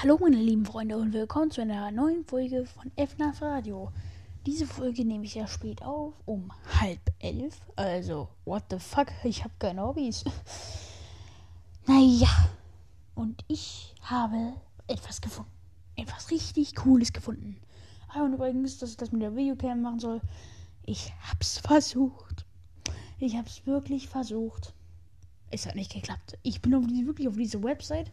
Hallo meine lieben Freunde und willkommen zu einer neuen Folge von FNAF Radio. Diese Folge nehme ich ja spät auf, um halb elf. Also, what the fuck, ich habe keine Hobbys. Naja, und ich habe etwas gefunden. Etwas richtig Cooles gefunden. Ah, und übrigens, dass ich das mit der Videocam machen soll. Ich hab's versucht. Ich hab's wirklich versucht. Es hat nicht geklappt. Ich bin auf die, wirklich auf diese Website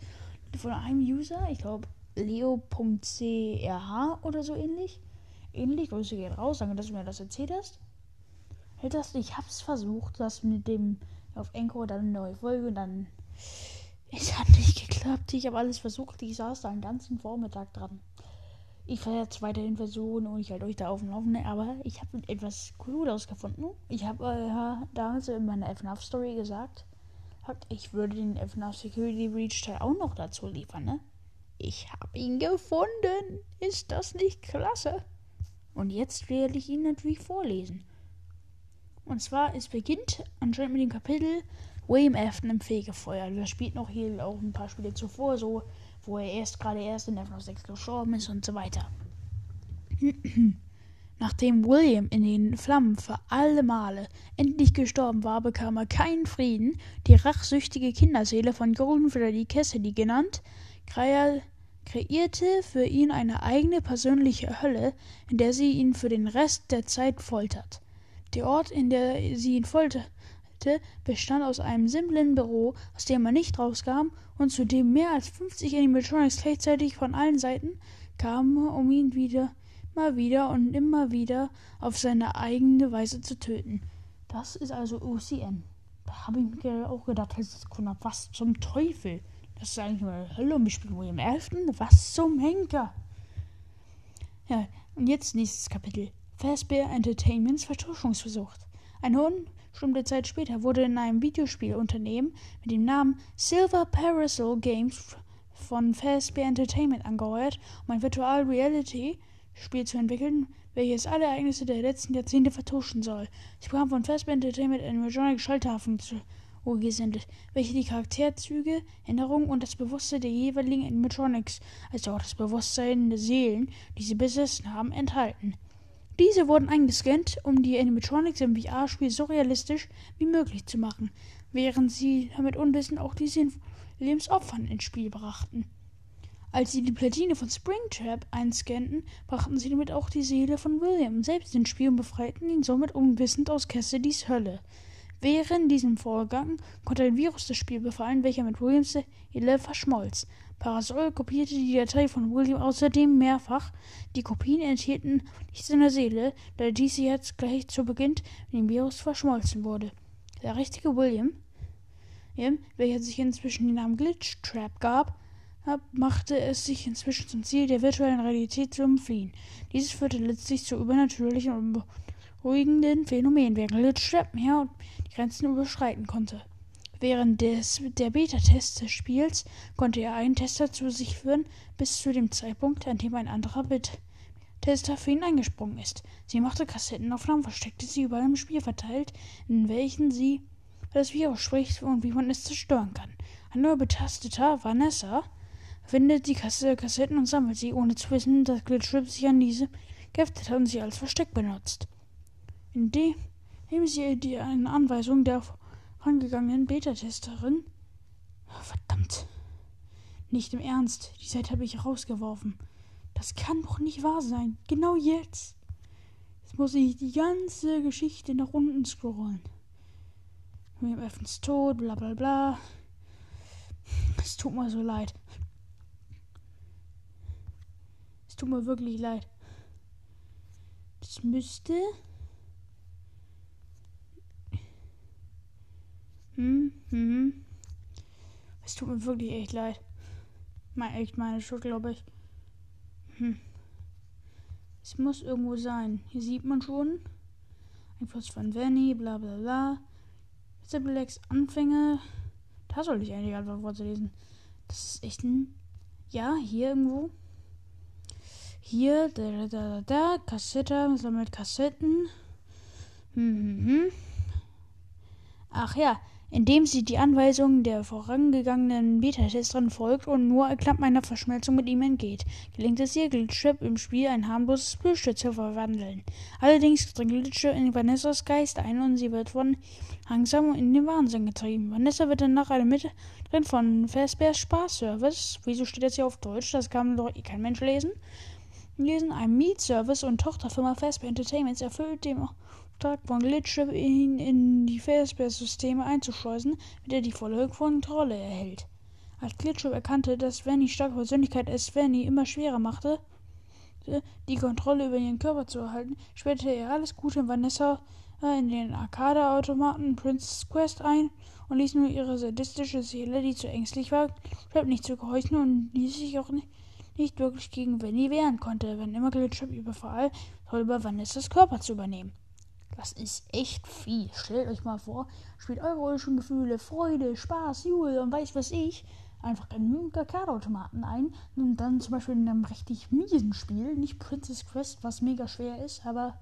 von einem User, ich glaube leo.crh oder so ähnlich. Ähnlich, Grüße gehen raus, danke, dass du mir das erzählt hast. Hält das, ich hab's versucht, das mit dem auf Enko dann eine neue Folge und dann. Es hat nicht geklappt. Ich habe alles versucht. Ich saß da einen ganzen Vormittag dran. Ich werde jetzt weiterhin versuchen und ich halte euch da auf dem Laufenden, aber ich habe etwas Cooles gefunden. Ich habe äh, damals in meiner FNAF Story gesagt, ich würde den FNAF Security Breach Teil auch noch dazu liefern, ne? Ich habe ihn gefunden. Ist das nicht klasse? Und jetzt werde ich ihn natürlich vorlesen. Und zwar, es beginnt anscheinend mit dem Kapitel William Afton im Fegefeuer. Das spielt noch hier auch ein paar Spiele zuvor, so, wo er erst gerade erst in FNAF 6 gestorben ist und so weiter. Nachdem William in den Flammen für alle Male endlich gestorben war, bekam er keinen Frieden. Die rachsüchtige Kinderseele von Golden Freddy Cassidy genannt, kreierte für ihn eine eigene persönliche Hölle, in der sie ihn für den Rest der Zeit foltert. Der Ort, in der sie ihn folterte, bestand aus einem simplen Büro, aus dem er nicht rauskam und zu dem mehr als 50 Animatronics gleichzeitig von allen Seiten kamen, um ihn wieder immer wieder und immer wieder auf seine eigene Weise zu töten. Das ist also OCN. Da habe ich mir auch gedacht, was zum Teufel? Das ist eigentlich eine Hölle und ich spiele William Afton? Was zum Henker? Ja, und jetzt nächstes Kapitel. Fazbear Entertainments Vertuschungsversuch. Eine unbestimmte Zeit später wurde in einem Videospielunternehmen mit dem Namen Silver Parasol Games von Fazbear Entertainment angeheuert, um ein Virtual Reality Spiel zu entwickeln, welches alle Ereignisse der letzten Jahrzehnte vertuschen soll. Sie bekam von Fazbear Entertainment animatronic Schalttafeln zu gesendet, welche die Charakterzüge, Änderungen und das Bewusstsein der jeweiligen Animatronics, also auch das Bewusstsein der Seelen, die sie besessen haben, enthalten. Diese wurden eingescannt, um die Animatronics im VR-Spiel so realistisch wie möglich zu machen, während sie damit unwissend auch die Lebensopfern ins Spiel brachten. Als sie die Platine von Springtrap einscannten, brachten sie damit auch die Seele von William selbst ins Spiel und befreiten ihn somit unwissend aus Cassidys Hölle. Während diesem Vorgang konnte ein Virus das Spiel befallen, welcher mit Williams Seele verschmolz. Parasol kopierte die Datei von William außerdem mehrfach. Die Kopien enthielten nicht seine Seele, da diese jetzt gleich zu Beginn mit dem Virus verschmolzen wurde. Der richtige William, welcher sich inzwischen den Namen Glitchtrap gab, machte es sich inzwischen zum Ziel, der virtuellen Realität zu entfliehen. Dieses führte letztlich zu übernatürlichen und beruhigenden Phänomenen, während Glitchtrap mehr und die Grenzen überschreiten konnte. Während des, der Beta-Test des Spiels konnte er einen Tester zu sich führen, bis zu dem Zeitpunkt, an dem ein anderer Bit-Tester für ihn eingesprungen ist. Sie machte Kassettenaufnahmen, versteckte sie überall im Spiel verteilt, in welchen sie das Virus spricht und wie man es zerstören kann. Ein neuer Betasteter, Vanessa, findet die Kasse Kassetten und sammelt sie, ohne zu wissen, dass Glitchtrip sich an diese geheftet hat und sie als Versteck benutzt. Indem sie die eine Anweisung der vorangegangenen Beta-Testerin. Verdammt. Nicht im Ernst. Die Seite habe ich rausgeworfen. Das kann doch nicht wahr sein. Genau jetzt. Jetzt muss ich die ganze Geschichte nach unten scrollen. William Evans tot, bla bla bla. Es tut mir so leid. Tut mir wirklich leid. Das müsste. Hm, hm. Es tut mir wirklich echt leid. Mein, echt meine Schuld, glaube ich. Hm. Es muss irgendwo sein. Hier sieht man schon. Ein Post von Vanny, bla bla bla. Sibilex Anfänge. Da soll ich eigentlich einfach vorzulesen. Das ist echt ein. Ja, hier irgendwo. Hier, da, da, da, da, Kassette, sammelt Kassetten. Hm, hm, hm. Ach ja, indem sie die Anweisungen der vorangegangenen Beta-Testerin folgt und nur knapp einer Verschmelzung mit ihm entgeht, gelingt es ihr, Glitchtrap im Spiel ein harmloses Plüschtier zu verwandeln. Allerdings dringt Glitchtrap in Vanessas Geist ein und sie wird von langsam in den Wahnsinn getrieben. Vanessa wird dann nach einem Mittelrennen von Fazbear's Spaßservice, wieso steht das hier auf Deutsch, das kann doch eh kein Mensch lesen, lesen, einem Mietservice und Tochterfirma Fazbear Entertainments erfüllt dem Auftrag von Glitchtrap ihn in die Fazbear-Systeme einzuschleusen, mit der die volle Kontrolle erhält. Als Glitchtrap erkannte, dass Vanny starke Persönlichkeit es Vanny immer schwerer machte, die Kontrolle über ihren Körper zu erhalten, sperrte er alles Gute in Vanessa in den Arcade-Automaten Princess Quest ein und ließ nur ihre sadistische Seele, die zu ängstlich war, nicht zu gehorchen und ließ sich auch nicht, nicht wirklich gegen Vanny wehren konnte, wenn immer Glitchtrap überfahl, soll über Vanessas Körper zu übernehmen. Das ist echt viel. Stellt euch mal vor, spielt eure eurischen Gefühle, Freude, Spaß, Jubel und weiß was ich einfach in Kakao-Automaten ein und dann zum Beispiel in einem richtig miesen Spiel, nicht Princess Quest, was mega schwer ist, aber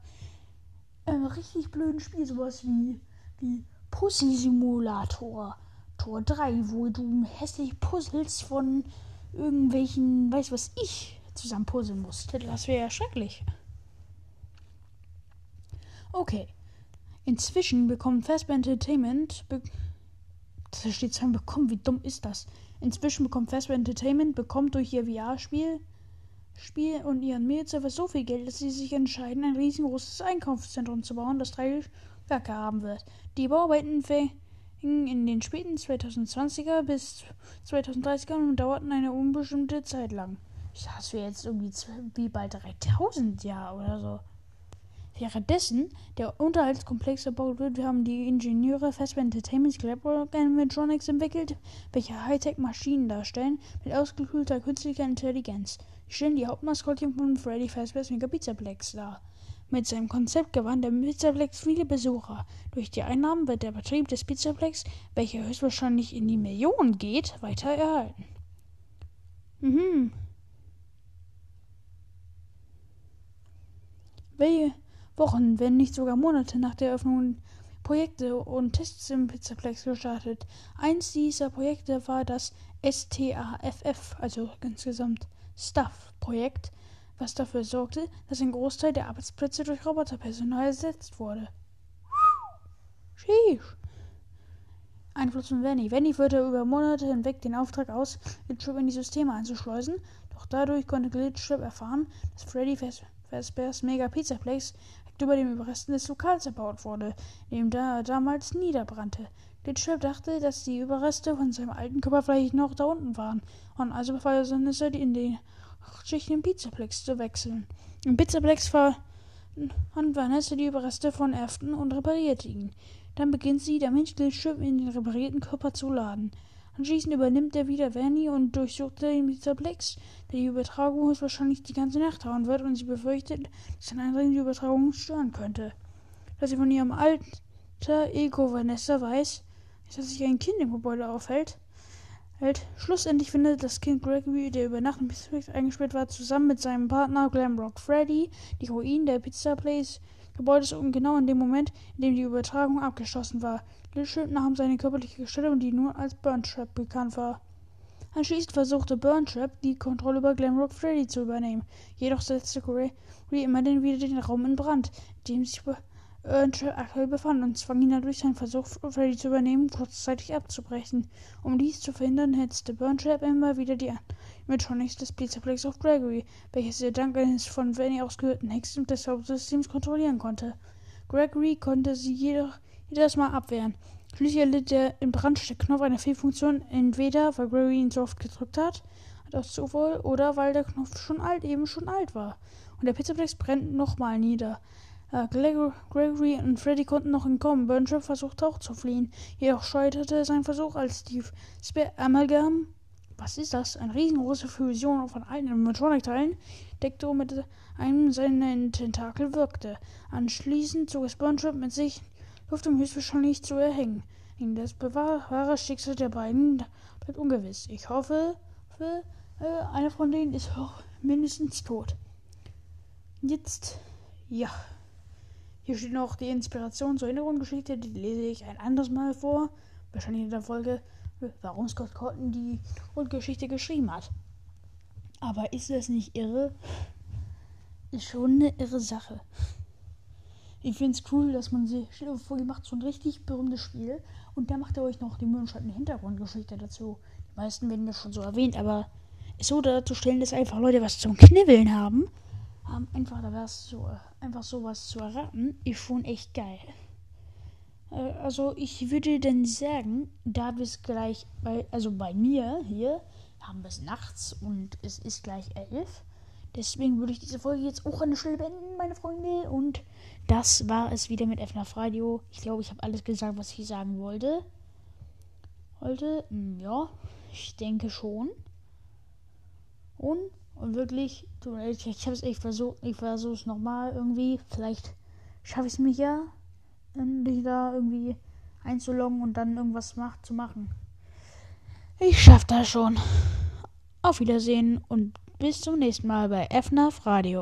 einem richtig blöden Spiel, sowas wie, wie Pussy Simulator Tor 3, wo du hässlich Puzzles von irgendwelchen, weiß was ich, zusammen puzzeln musst. Das wäre ja schrecklich. Okay. Inzwischen bekommt Fazbear Entertainment. Be da steht zwar bekommen, wie dumm ist das? Inzwischen bekommt Fazbear Entertainment bekommt durch ihr VR-Spiel Spiel und ihren Mail-Server so viel Geld, dass sie sich entscheiden, ein riesengroßes Einkaufszentrum zu bauen, das drei Werke haben wird. Die Bauarbeiten in den späten 2020er bis 2030er und dauerten eine unbestimmte Zeit lang. Ich es wäre jetzt irgendwie wie bald 3000 Jahre oder so. Währenddessen der Unterhaltskomplex erbaut wird, haben die Ingenieure Fazbear Entertainment Collaborative Animatronics entwickelt, welche Hightech-Maschinen darstellen mit ausgekühlter künstlicher Intelligenz. Sie stellen die Hauptmaskottchen von Freddy Fazbear's Mega Pizzaplex dar. Mit seinem Konzept gewann der Pizzaplex viele Besucher. Durch die Einnahmen wird der Betrieb des Pizzaplex, welcher höchstwahrscheinlich in die Millionen geht, weiter erhalten. Mhm. Welche Wochen, wenn nicht sogar Monate nach der Eröffnung Projekte und Tests im Pizzaplex gestartet. Eins dieser Projekte war das STAFF, also insgesamt Staff-Projekt, was dafür sorgte, dass ein Großteil der Arbeitsplätze durch Roboterpersonal ersetzt wurde. Sheesh. Einfluss von Vanny. Vanny führte über Monate hinweg den Auftrag aus, Glitchtrap in die Systeme einzuschleusen, doch dadurch konnte Glitchtrap erfahren, dass Freddy Fazbear's Mega Pizzaplex über den Überresten des Lokals erbaut wurde, dem da damals niederbrannte. Glitchtrap dachte, dass die Überreste von seinem alten Körper vielleicht noch da unten waren, und also befahl er Vanessa, in den Schichten im Pizzaplex zu wechseln. Im Pizzaplex fand Vanessa die Überreste von Afton und reparierte ihn. Dann beginnt sie, der Mensch Glitchtrap in den reparierten Körper zu laden. Anschließend übernimmt er wieder Vanny und durchsucht den Mr. der die Übertragung höchstwahrscheinlich die ganze Nacht dauern wird und sie befürchtet, dass ein Eindringen die Übertragung stören könnte. Da sie von ihrem alter Ego Vanessa weiß, dass sich ein Kind im Gebäude aufhält, hält. Schlussendlich findet das Kind Gregory, der über Nacht im Pizza eingesperrt war, zusammen mit seinem Partner Glamrock Freddy die Ruinen der Pizza Place Gebäudes und genau in dem Moment, in dem die Übertragung abgeschlossen war. Little nahm seine körperliche Stellung, die nur als Burntrap bekannt war. Anschließend versuchte Burntrap, die Kontrolle über Glamrock Freddy zu übernehmen. Jedoch setzte Corey immer wieder den Raum in Brand, in dem sich Burntrap aktuell befand, und zwang ihn dadurch seinen Versuch, Freddy zu übernehmen, kurzzeitig abzubrechen. Um dies zu verhindern, hetzte Burntrap immer wieder die Animatronics des Pizzaplex auf Gregory, welches er dank eines von Vanny ausgehörten Hexen des Hauptsystems kontrollieren konnte. Gregory konnte sie jedoch jedes Mal abwehren. Schließlich erlitt der in Brand Knopf eine Fehlfunktion, entweder weil Gregory ihn so oft gedrückt hat, aus Zufall, oder weil der Knopf schon alt, eben schon alt war. Und der Pizzaplex brennt nochmal nieder. Äh, Gregory und Freddy konnten noch entkommen. Burntrap versuchte auch zu fliehen, jedoch scheiterte sein Versuch, als Steve Spare Amalgam, was ist das? Eine riesengroße Fusion von alten Animatronic-Teilen, deckte mit einem seiner Tentakel wirkte. Anschließend zog es Burntrap mit sich Luft um höchstwahrscheinlich zu erhängen. Das wahre Schicksal der beiden bleibt ungewiss. Ich hoffe, für, äh, einer von denen ist auch mindestens tot. Jetzt, ja. Hier steht noch die Inspiration zur Hintergrundgeschichte, die lese ich ein anderes Mal vor. wahrscheinlich in der Folge, warum Scott Cotton die Grundgeschichte geschrieben hat. Aber ist das nicht irre? Ist schon eine irre Sache. Ich finde es cool, dass man sich, euch vor, macht so ein richtig berühmtes Spiel und da macht ihr euch noch die Mondschein Hintergrundgeschichte dazu. Die meisten werden das schon so erwähnt, aber es so darzustellen, dass einfach Leute was zum Knibbeln haben, haben einfach da was so, einfach sowas zu erraten, ist schon echt geil. Äh, also ich würde dann sagen, da wir es gleich bei, also bei mir hier, haben wir es nachts und es ist gleich elf. Deswegen würde ich diese Folge jetzt auch an der Stelle beenden, meine Freunde. Und das war es wieder mit FNAF Radio. Ich glaube, ich habe alles gesagt, was ich sagen wollte. Wollte, hm, ja, ich denke schon. Und, und wirklich, ich, habe es echt versucht, ich versuche es nochmal irgendwie. Vielleicht schaffe ich es mich ja, endlich da irgendwie einzuloggen und dann irgendwas macht, zu machen. Ich schaffe das schon. Auf Wiedersehen und bis zum nächsten Mal bei FNAF Radio.